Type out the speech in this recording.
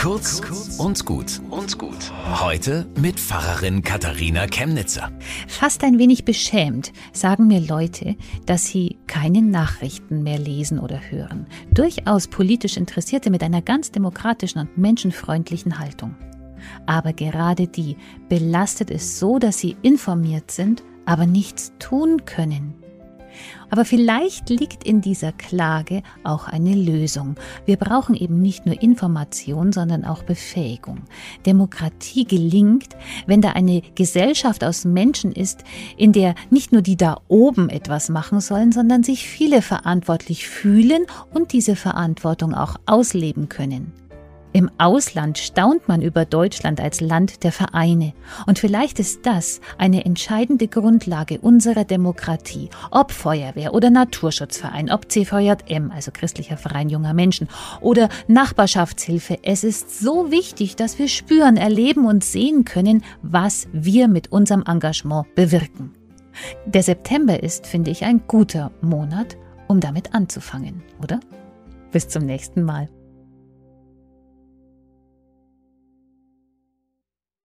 Kurz und gut und gut. Heute mit Pfarrerin Katharina Chemnitzer. Fast ein wenig beschämt sagen mir Leute, dass sie keine Nachrichten mehr lesen oder hören. Durchaus politisch Interessierte mit einer ganz demokratischen und menschenfreundlichen Haltung. Aber gerade die belastet es so, dass sie informiert sind, aber nichts tun können. Aber vielleicht liegt in dieser Klage auch eine Lösung. Wir brauchen eben nicht nur Information, sondern auch Befähigung. Demokratie gelingt, wenn da eine Gesellschaft aus Menschen ist, in der nicht nur die da oben etwas machen sollen, sondern sich viele verantwortlich fühlen und diese Verantwortung auch ausleben können. Im Ausland staunt man über Deutschland als Land der Vereine. Und vielleicht ist das eine entscheidende Grundlage unserer Demokratie. Ob Feuerwehr oder Naturschutzverein, ob CVJM, also christlicher Verein junger Menschen, oder Nachbarschaftshilfe. Es ist so wichtig, dass wir spüren, erleben und sehen können, was wir mit unserem Engagement bewirken. Der September ist, finde ich, ein guter Monat, um damit anzufangen, oder? Bis zum nächsten Mal.